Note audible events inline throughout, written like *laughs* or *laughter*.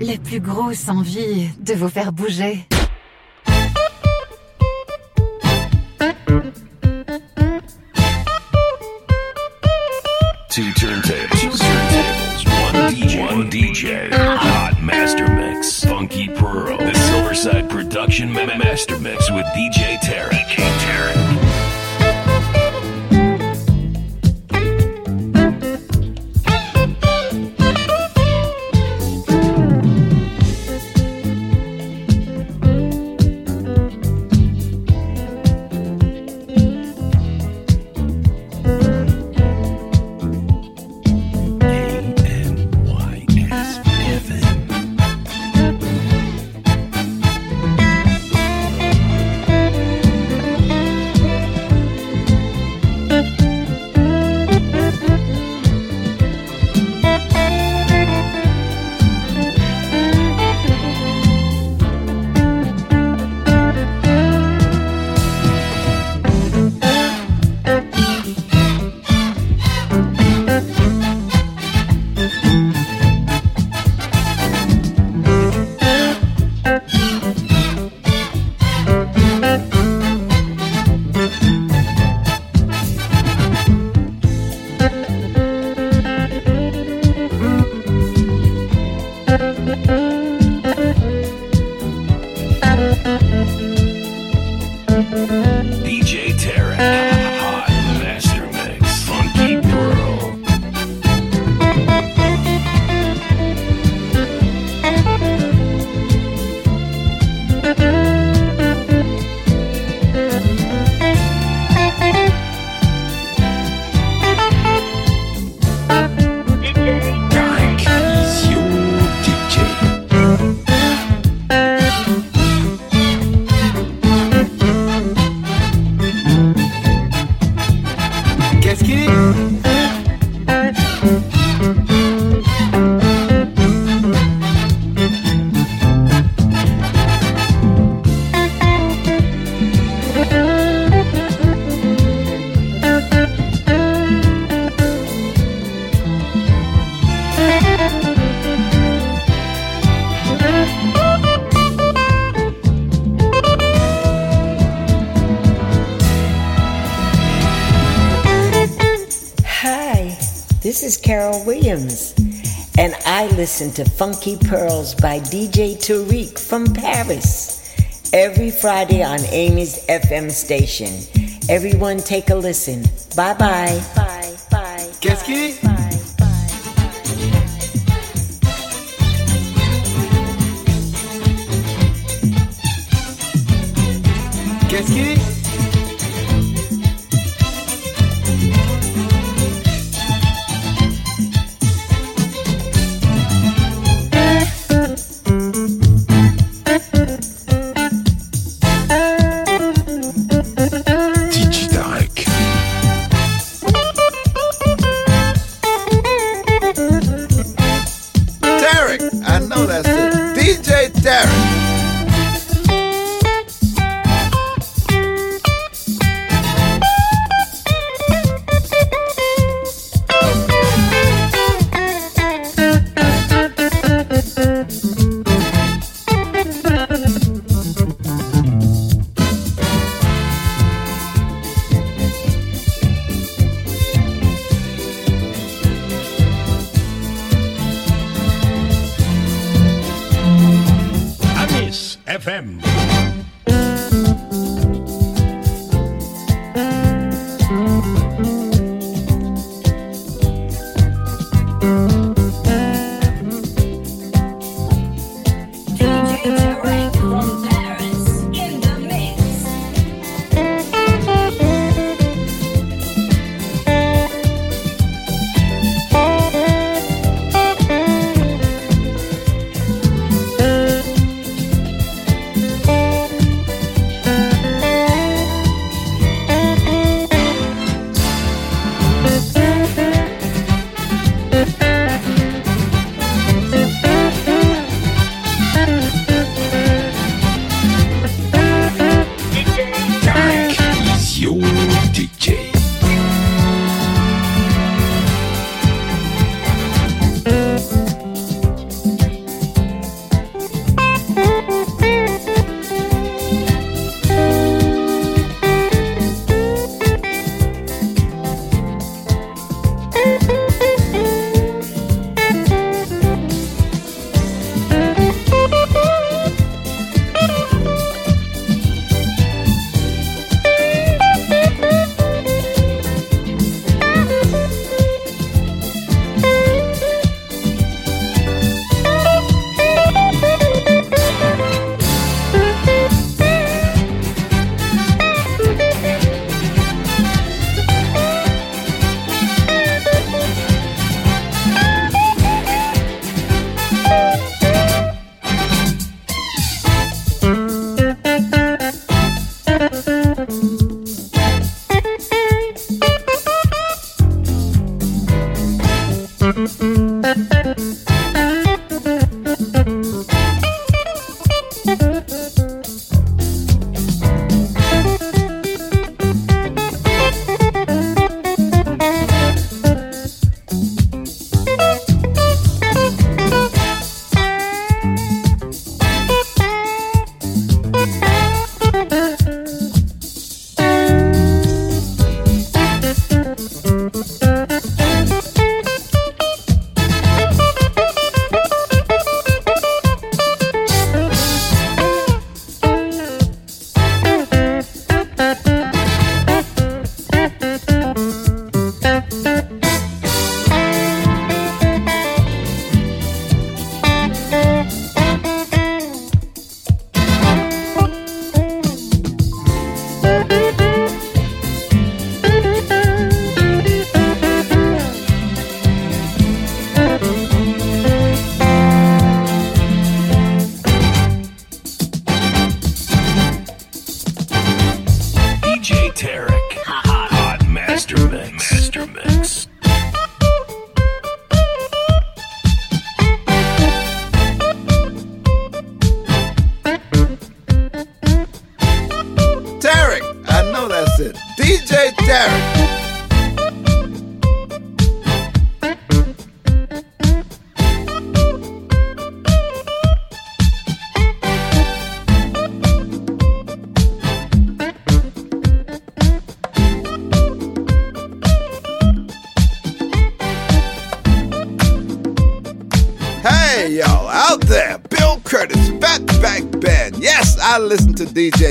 la plus grosse envie de vous faire bouger. Two turntables. One DJ. One DJ. Hot Master Mix. Funky Pearl. The Silverside Production Ma- Master Mix with DJ Tarek. DJ Tarek. Listen to Funky Pearls by DJ Tarek from Paris every Friday on Amy's FM station. Everyone take a listen. Bye bye. Bye bye. Qu'est-ce bye. Qu'est-ce qu'il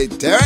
to DJ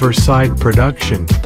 Silverside Production.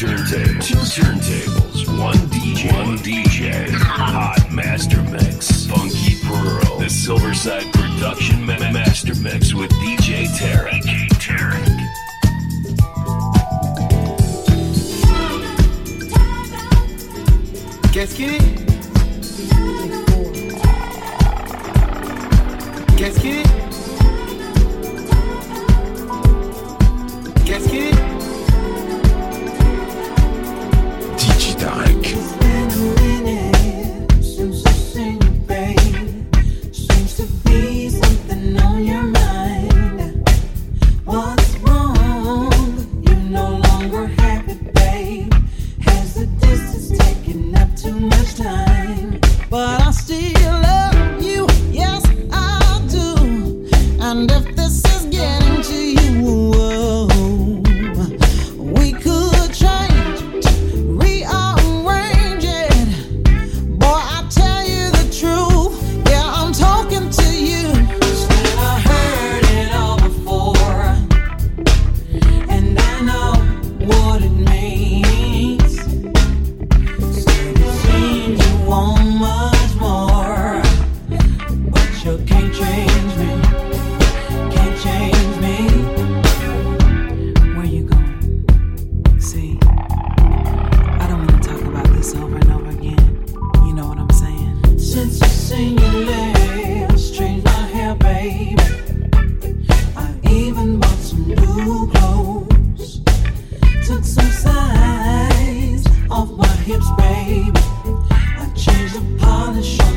turntables. Two turntables. One DJ. One DJ. Hot Master Mix. Funky Pearl. The Silverside Production Ma- Master Mix with DJ Tarek. Tarek. Qu'est-ce qu'il est Qu'est-ce qu'il est the polish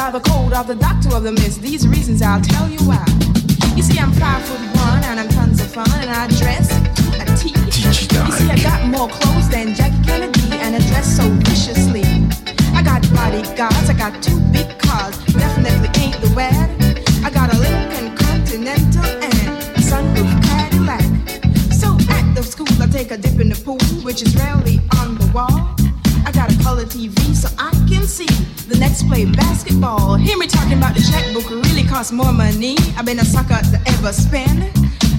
by the code of the doctor of the mist. These reasons I'll tell you why. You see, I'm five foot one, and I'm tons of fun, and I dress a T. You see, I got more clothes than Jackie Kennedy, and I dress so viciously. I got bodyguards, I got two big cars, definitely ain't the wad. I got a Lincoln Continental and a sunroof Cadillac. So at the school, I take a dip in the pool, which is rarely on the wall. I got a color TV so I can see the next play basketball. Hear me talking about the checkbook really costs more money. I've been a sucker to ever spend.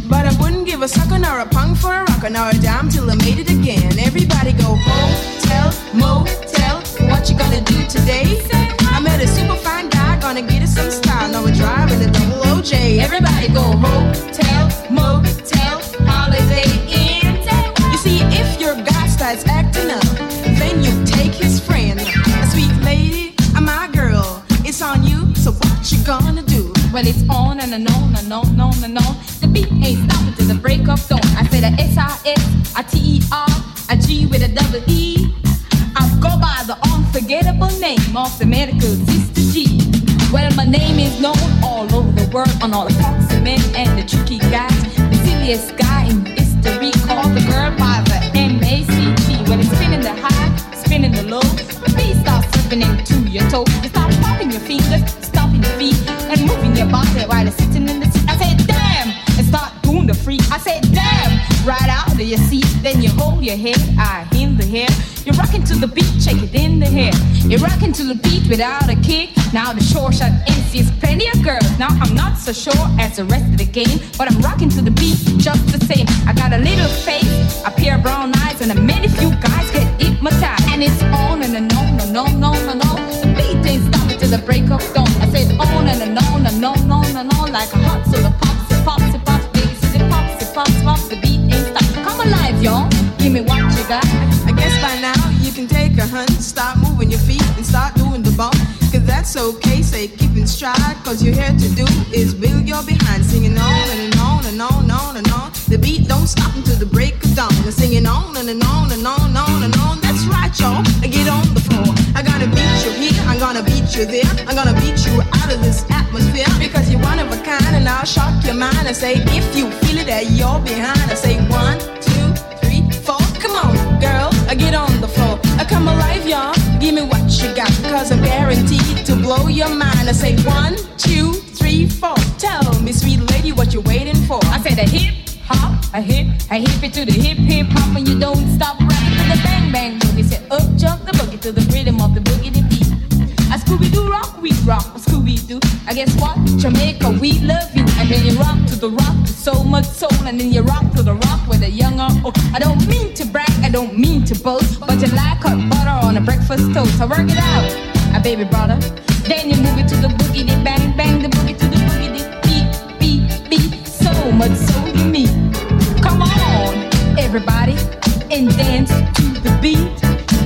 But I wouldn't give a sucker nor a punk for a rocker nor a dime till I made it again. Everybody go hotel, motel. What you gonna do today? I met a super fine guy, gonna get us some style. Now we're driving a double OJ. Everybody go hotel, motel, holiday inn. You see, if your guy starts acting what you gonna do? Well, it's on and on and on and on and on. The beat ain't stopping till the break of dawn. I said a S-I-S, a T-E-R, a G with a double E. I go by the unforgettable name of the medical sister G. Well, my name is known all over the world on all the foxy men and the tricky guys. The silliest guy in history called the girl by the M-A-C-T. When it's spinning the high, spinning the low, the beat starts slipping into your toe. You start popping your fingers, and moving your body while you're sitting in the seat. I said, damn, and start doing the freak. I said, damn, right out of your seat. Then you hold your head, I in the hair. You're rocking to the beat, check it in the hair. You're rocking to the beat without a kick. Now the short shot NC is plenty of girls. Now I'm not so sure as the rest of the game, but I'm rocking to the beat just the same. I got a little face, a pair of brown eyes, and a many few guys get hypnotized. And it's on and on and on and on and on. The break of dawn. I said on and, on and on and on and on like a hot soda pops, it pops, it pops, baby, it pops, it pops, pops. The beat ain't stop. Come alive, y'all. Give me what you got. I guess by now you can take a hunt, start moving your feet and start doing the bump. Cause that's okay, say keep in stride. Cause you're here to do is build your behind, singing on and on and on and on and on. The beat don't stop until the break of dawn. They're singing on and, on and on and on and on. That's right, y'all. Get on the here, I'm gonna beat you there. I'm gonna beat you out of this atmosphere. Because you're one of a kind and I'll shock your mind and say, if you feel it that you're behind, I say one, two, three, four. Come on, girl, uh, get on the floor. I Come alive, y'all. Give me what you got. Cause I'm guaranteed to blow your mind. I say one, two, three, four. Tell me, sweet lady, what you're waiting for. I say a hip hop, a hip, a hip it to the hip hip hop, and you don't stop rapping to the bang bang boogie. Say up jump the boogie to the rhythm of the boogie the beat. A Scooby Doo rock, we rock, Scooby Doo. I guess what? Jamaica, we love you. And then you rock to the rock with so much soul, and then you rock to the rock with a young or old. I don't mean to brag, I don't mean to boast, but you like hot butter on a breakfast toast. So work it out, a baby brother. Then you move it to the boogie, the bang bang, the boogie to the boogie, the beat, beat, beat. So much soul everybody, and dance to the beat.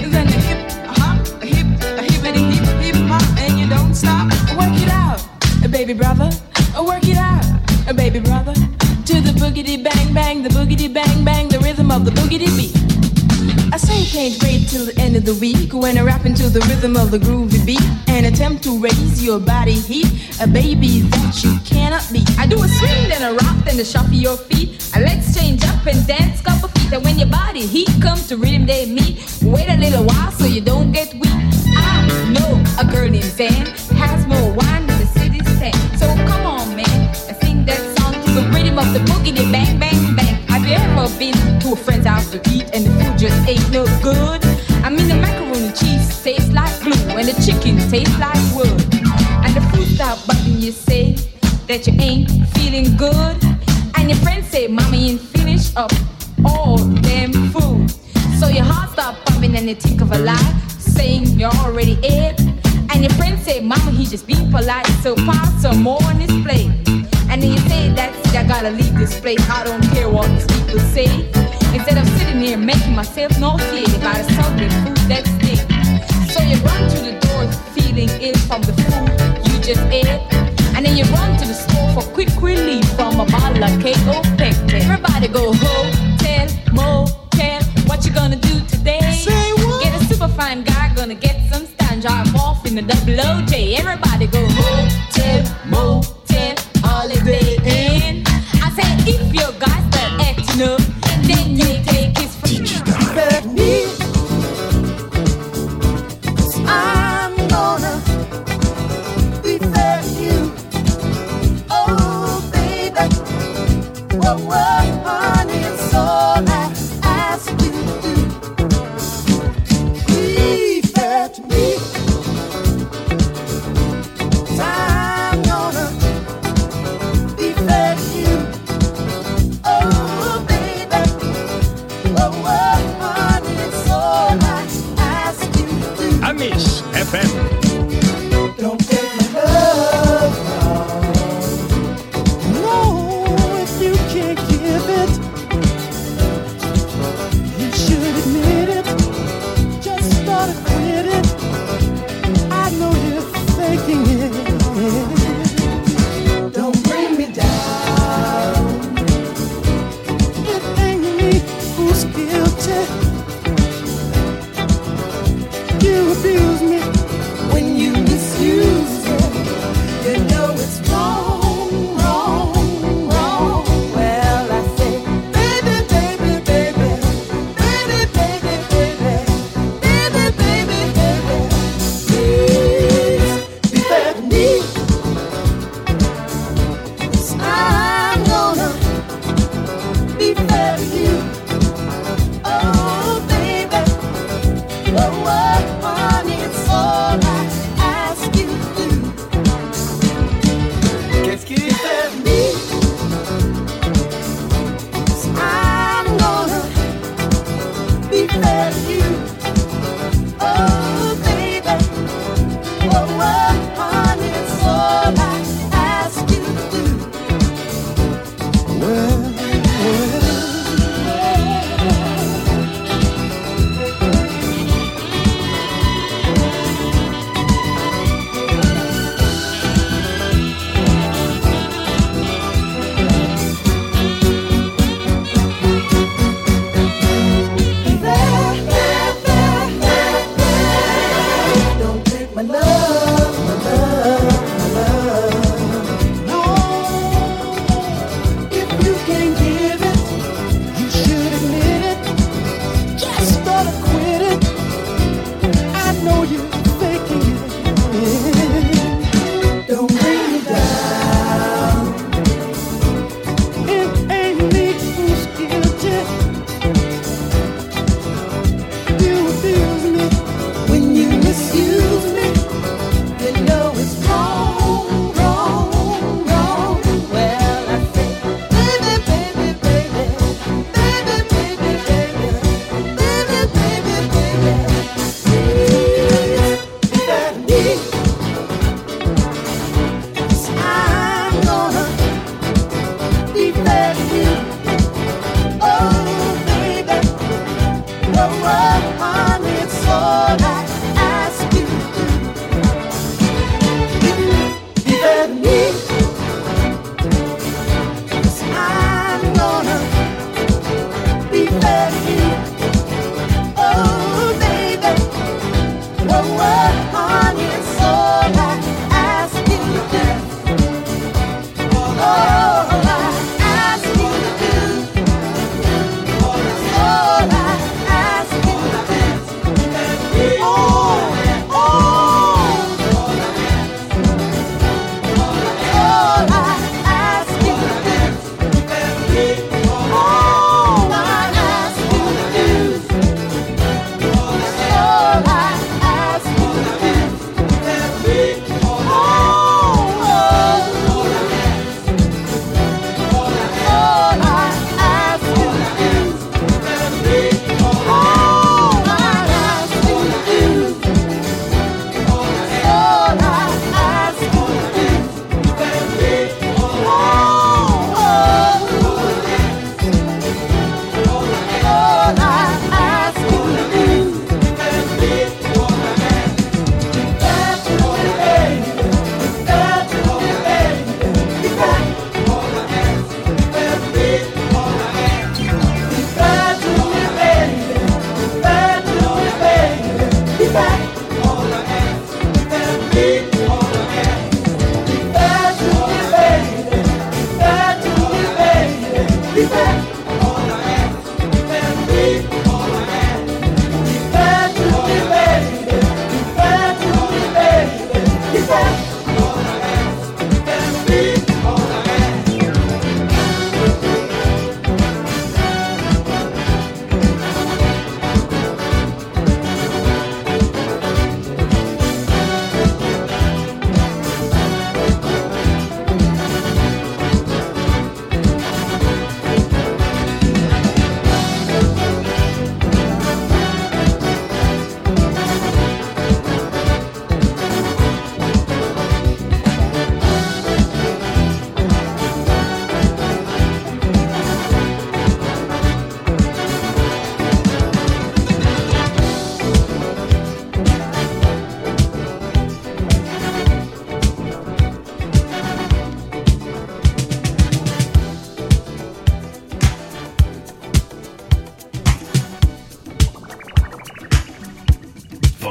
Then the hip hop, hip, hippity hip hip hop, and you don't stop. Work it out, baby brother. Work it out, baby brother. To the boogity bang bang, the boogity bang bang, the rhythm of the boogity beat. I say you can't wait till the end of the week when I rap into the rhythm of the groovy beat and attempt to raise your body heat. A baby that you cannot beat. I do a swing, then a rock, then a shuffle your feet. And let's change up and dance couple feet. And when your body heat comes to rhythm they meet, wait a little while so you don't get weak. I know a girl named Van been to a friend's house to eat and the food just ain't no good? I mean, the macaroni cheese tastes like glue and the chicken tastes like wood. And the food stop button, you say that you ain't feeling good. And your friends say, Mama, you ain't up all them food. So your heart start pumping and you think of a lie, saying you're already ate. And your friends say, Mama, he just being polite, so pass some more on his plate. And then you say, that's it, I gotta leave this place. I don't care what these people say. Instead of sitting here making myself nauseated by the soggy food that's thick. So you run to the door feeling ill from the food you just ate. And then you run to the store for quick relief from a bottle of KO Pectin. Everybody go hotel, motel. What you gonna do today? Say what? Get a super fine guy, gonna get some stand, drive off in the double OJ. Everybody go hotel, motel, holiday inn. I said if your guy start acting up, then you take his I'm gonna be fair to you. Oh, baby. Whoa,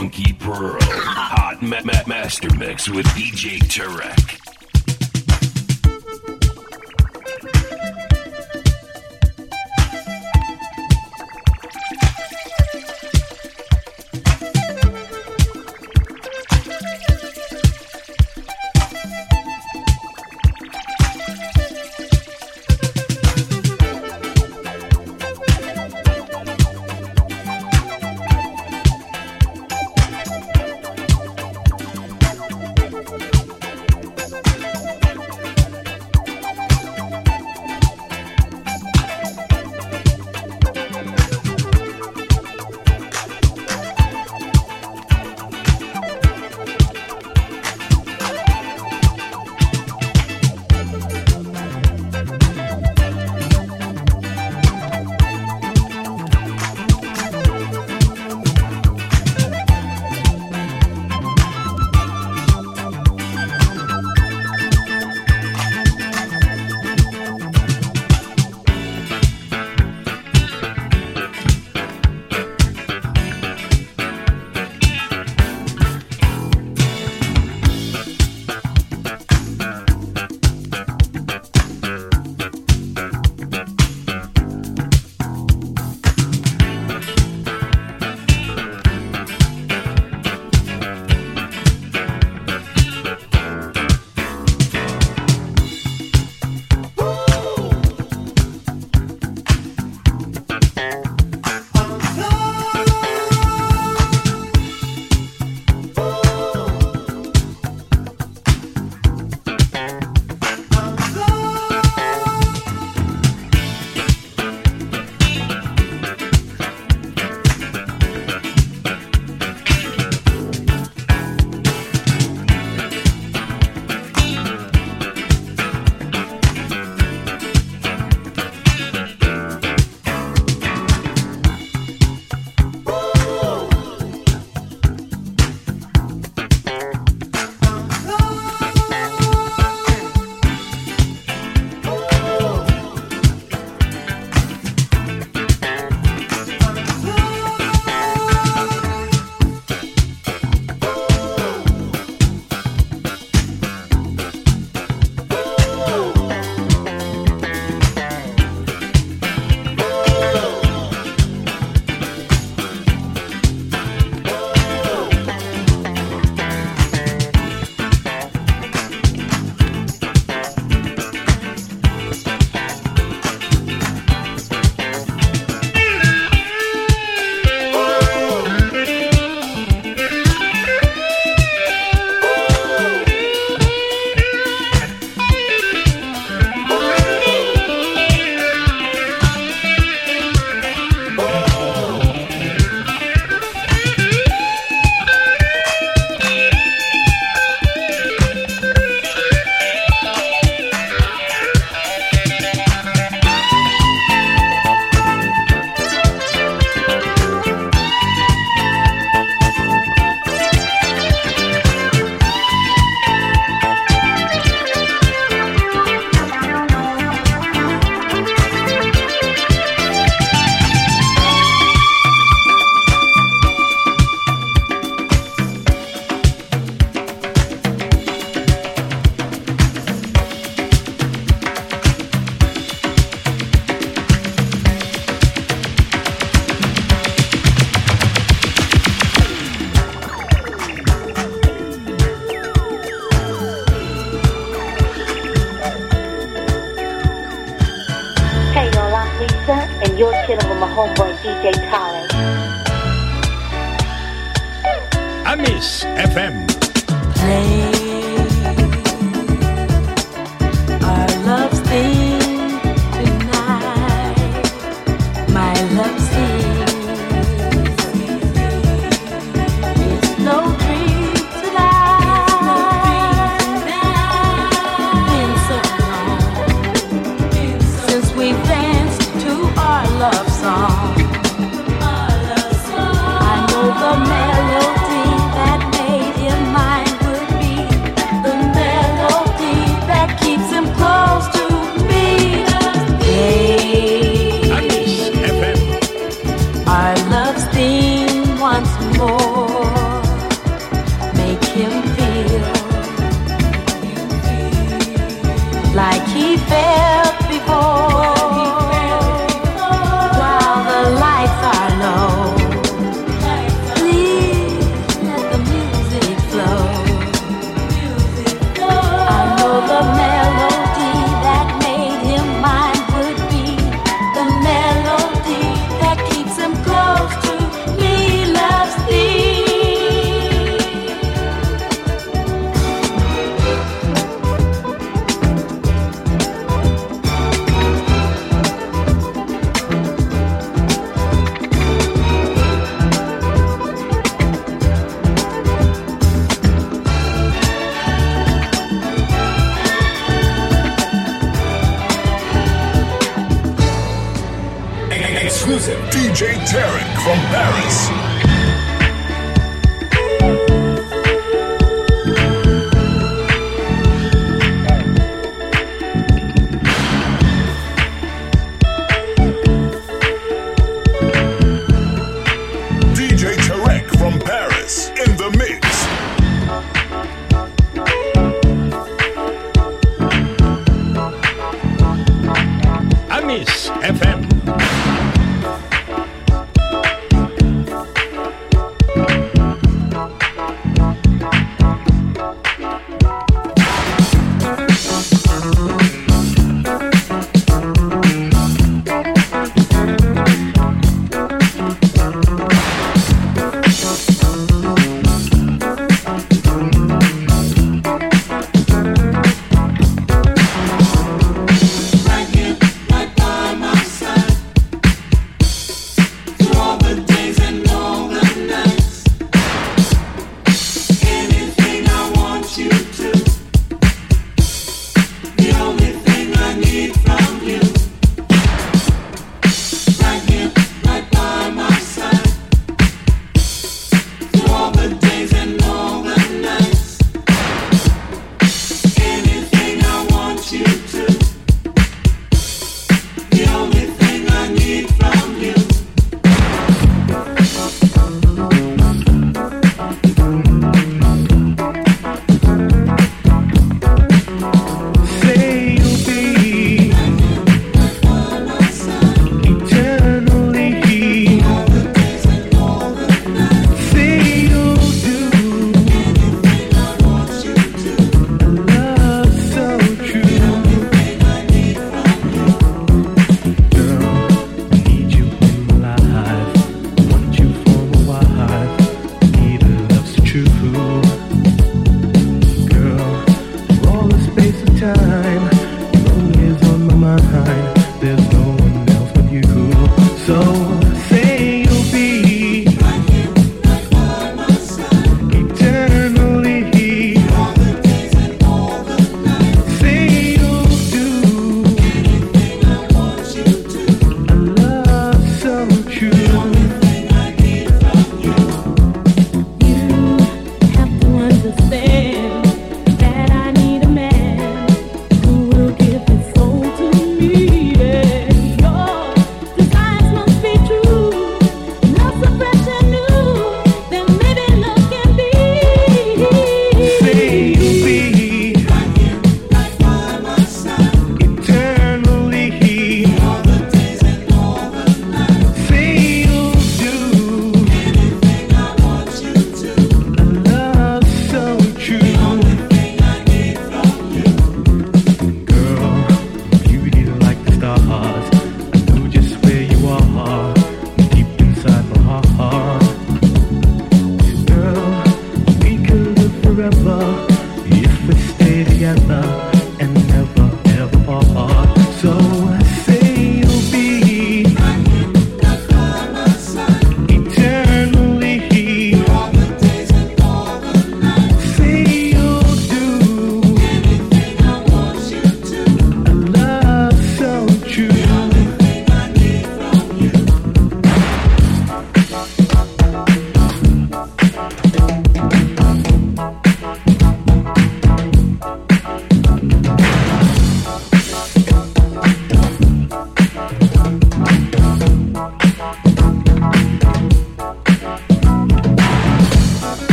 Funky Pearl. Hot ma- ma- master mix with DJ Tarek.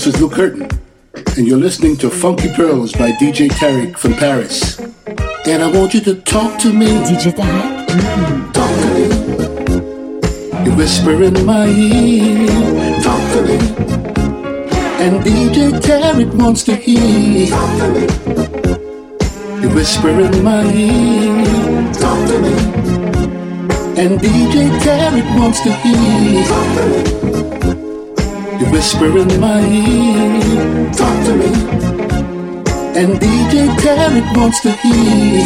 This is Luke Curtin, and you're listening to Funky Pearls by DJ Tarek from Paris. And I want you to talk to me. DJ Tarek? talk to me. Mm-hmm. You whisper in my ear. Talk to me. And DJ Tarek wants to hear. Talk to me. You whisper in my ear. Talk to me. And DJ Tarek wants to hear. Talk to me. You whisper in my ear, talk to me. And DJ Tarek wants to hear.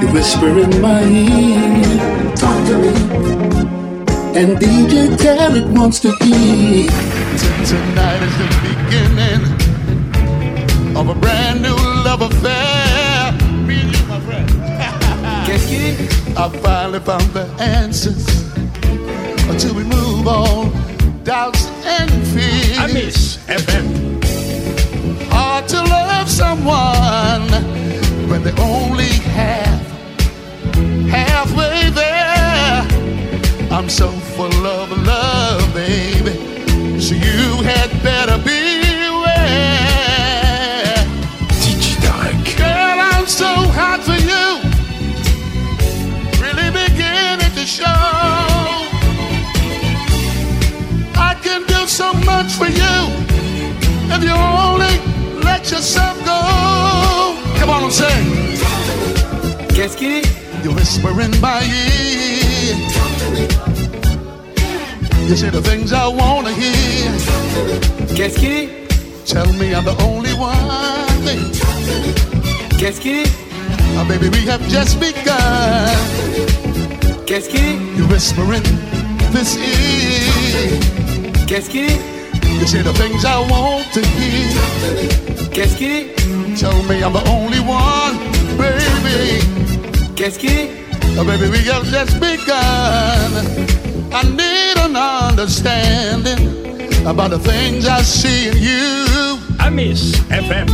You whisper in my ear, talk to me. And DJ Tarek wants to hear. Tonight is the beginning of a brand new love affair. Me and you, my friend. Qu'est-ce qu'il est? I finally found the answers until we move on. Doubts and fears. Amis FM. Hard to love someone when they only half halfway there. I'm so full of love, baby. So you had better beware. Girl, I'm so hot so much for you if you only let yourself go. Come on and sing. Qu'est-ce qu'il est You're whispering by ear. You say the things I wanna hear. Qu'est-ce qu'il est Tell me I'm the only one. Qu'est-ce qu'il est Oh, ah, baby, we have just begun. Qu'est-ce qu'il est You're whispering this ear. Qu'est-ce qu'il est You say the things I want to hear. Qu'est-ce qu'il est Tell me I'm the only one, baby. Qu'est-ce qu'il est Oh, baby, we have just begun. I need an understanding about the things I see in you. Amis FM.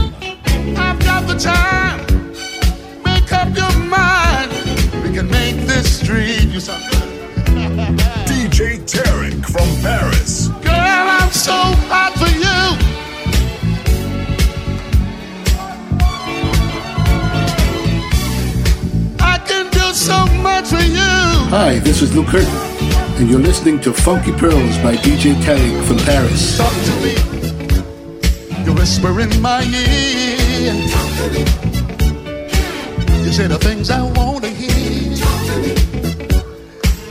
I've got the time. Make up your mind. We can make this street you sound. DJ *laughs* Tarek from Paris. So hot for you. I can do so much for you. Hi, this is Lou Curtin, and you're listening to Funky Pearls by DJ Tarek from Paris. Talk to me. You whisper in my ear. Talk to me. You say the things I want to hear. Talk to me.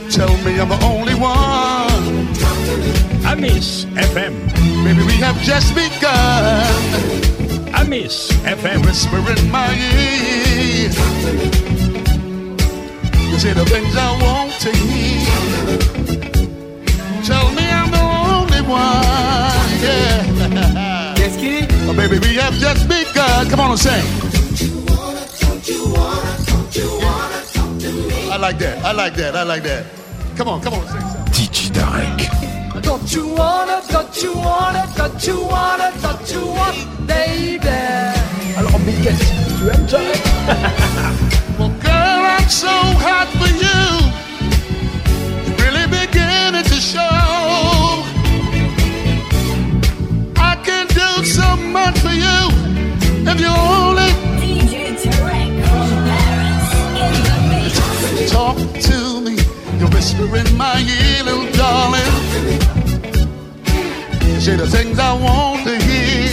Tell me I'm the only one. Amis FM. Maybe we have just begun. Amis FM. Whisper in my ear. You say the things I want to hear. Tell me I'm the only one. Yeah. Qu'est-ce qu'il est Oh, baby, we have just begun. Come on and sing. I like that. I like that. I like that. Come on, come on, sing. DJ Tarek. Don't you wanna, don't you wanna, don't you wanna, don't you want, baby Alors, Miguel, tu aimes Tarek Well, girl, I'm so hot for you. It's really beginning to show. I can do so much for you if you only DJ Tarek from Paris in the mix. talk to me. You whisper in my ear, little darling. Say the things I want to hear.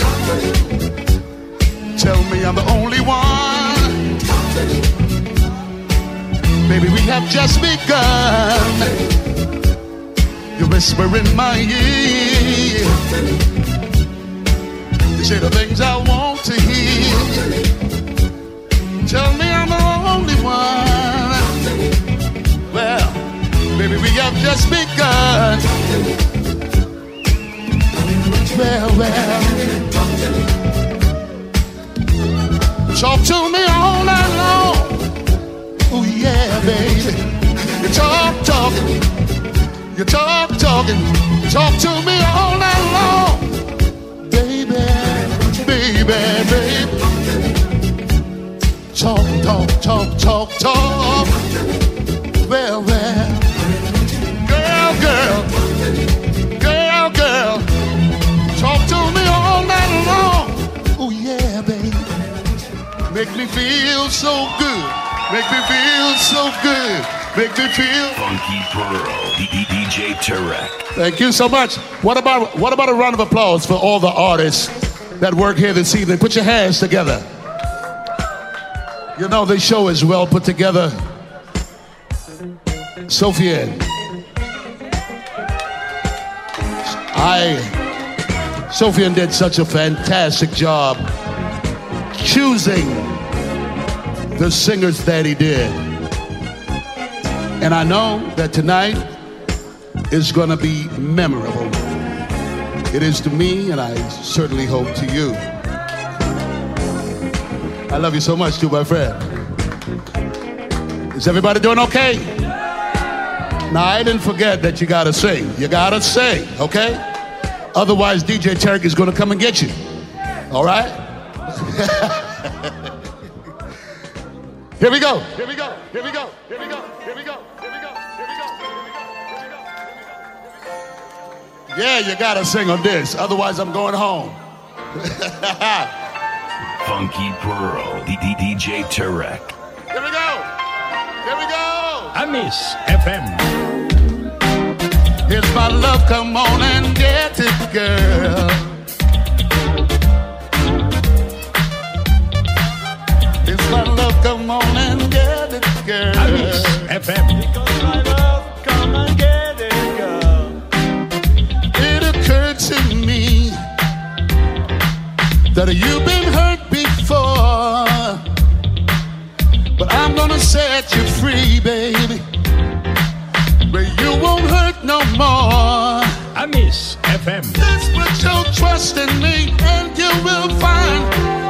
Tell me I'm the only one. Baby, we have just begun. You whisper in my ear. Say the things I want to hear. Tell me I'm the only one. Baby, we have just begun. Well, well. Talk to me all night long. Oh, yeah, baby. You talk, talking. You talk, talking. Talk to me all night long. Baby, baby, baby. Talk, talk, talk, talk, talk. Well, well. Oh, yeah, baby. Make me feel so good. Make me feel so good. Make me feel. Funky Pearl. DJ Tarek. Thank you so much. What about what about a round of applause for all the artists that work here this evening? Put your hands together. You know this show is well put together. Sophia, I Sophia did such a fantastic job choosing the singers that he did. And I know that tonight is going to be memorable. It is to me, and I certainly hope to you. I love you so much, too, my friend. Is everybody doing okay? Now, I didn't forget that you got to sing. You got to sing, okay? Otherwise, DJ Tarek is going to come and get you. All right? Here we go. Here we go. Here we go. Here we go. Here we go. Here we go. Here we go. Here we go. Yeah, you gotta sing on this. Otherwise, I'm going home. Funky Pearl. D- D- DJ Tarek. Here we go. Here we go. Amis FM. Here's my love, come on and get it, girl. Here's my love, come on and get it, girl. Alice FM. Because my love, come and get it, girl. It occurred to me that you've been hurt before, but I'm gonna set you free, baby more. I miss FM. Just put your trust in me, and you will find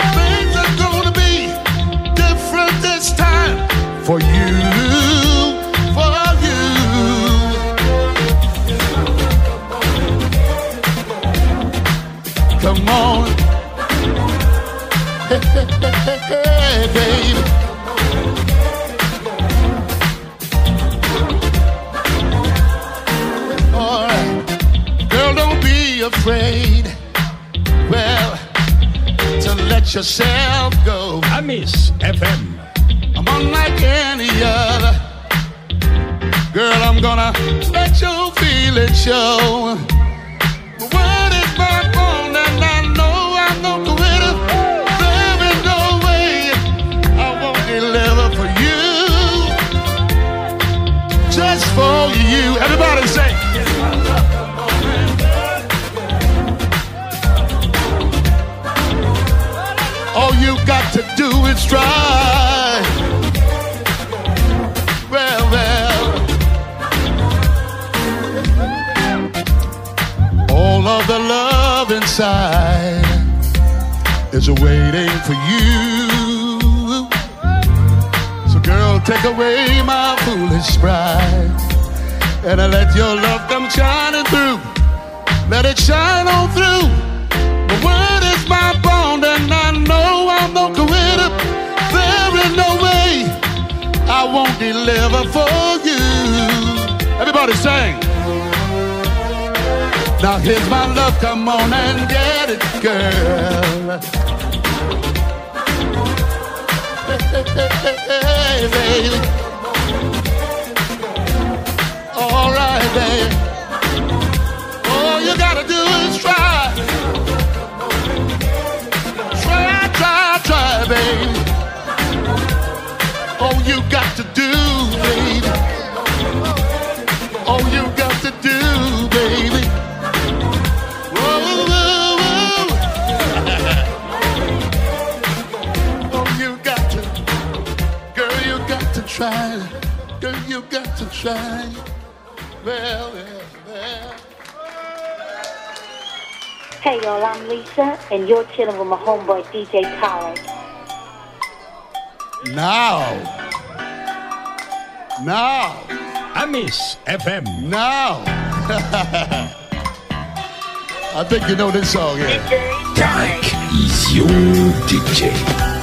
All y'all, I'm Lisa, and you're chilling with my homeboy DJ Tarek. Now. Now. I miss FM. Now. *laughs* I think you know this song, yeah. Tarek is your DJ.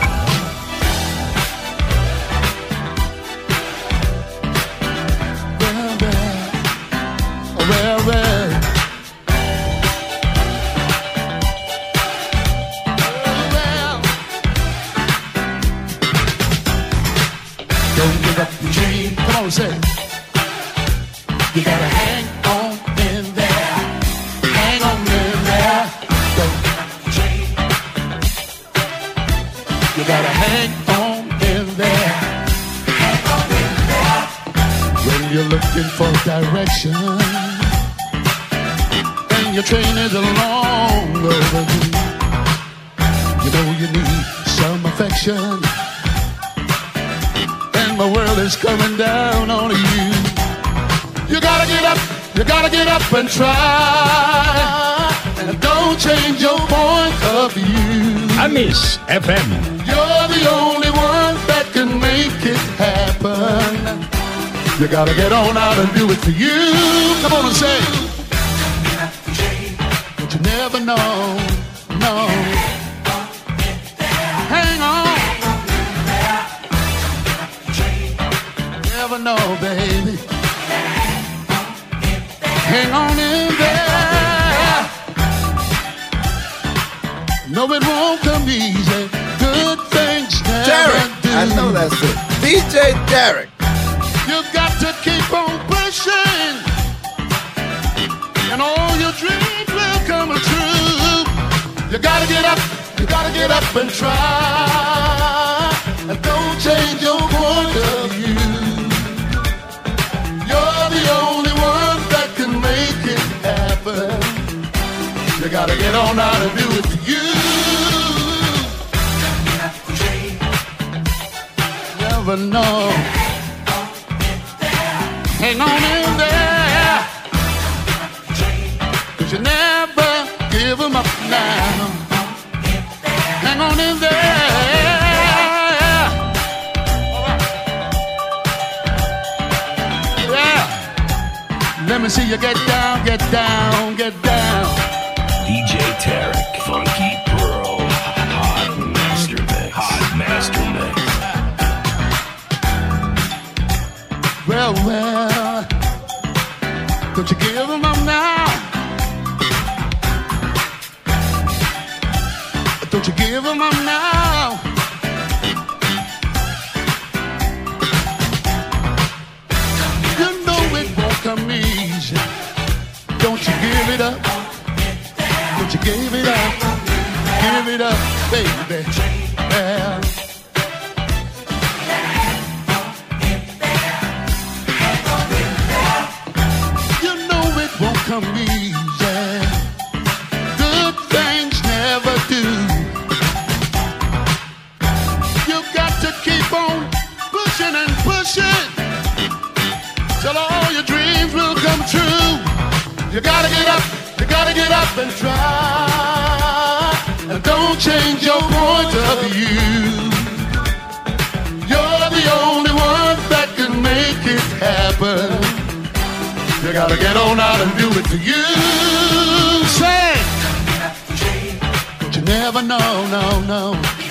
Train is long overdue, you know you need some affection and my world is coming down on you. You gotta get up, you gotta get up and try. And don't change your point of view. I miss FM. You're the only one that can make it happen. You gotta get on out and do it for you. Come on and say. You never know, no. Hang on. Never know, baby. Hang on in there. No, it won't come easy. Good things never Derek, do. I know that's it. DJ Tarek. You got to keep on pushing, and all your dreams gotta get up, you gotta get up and try, and don't change your point of view. You're the only one that can make it happen. You gotta get on out and do it for you. Never know. Hang on in there. Cause you never give 'em up now. Hang on in there. Yeah. Let me see you get down, get down, get down. DJ Tarek, Funky Pearl, Hot Master Mix, Hot Master Mix. Well, well, Don't you give them up now? You know it won't come easy. Don't you give it up? Don't you give it up? Give it up, baby. Don't change your point of view. You're the only one that can make it happen. You gotta get on out and do it to you. Say, you never know, no, no.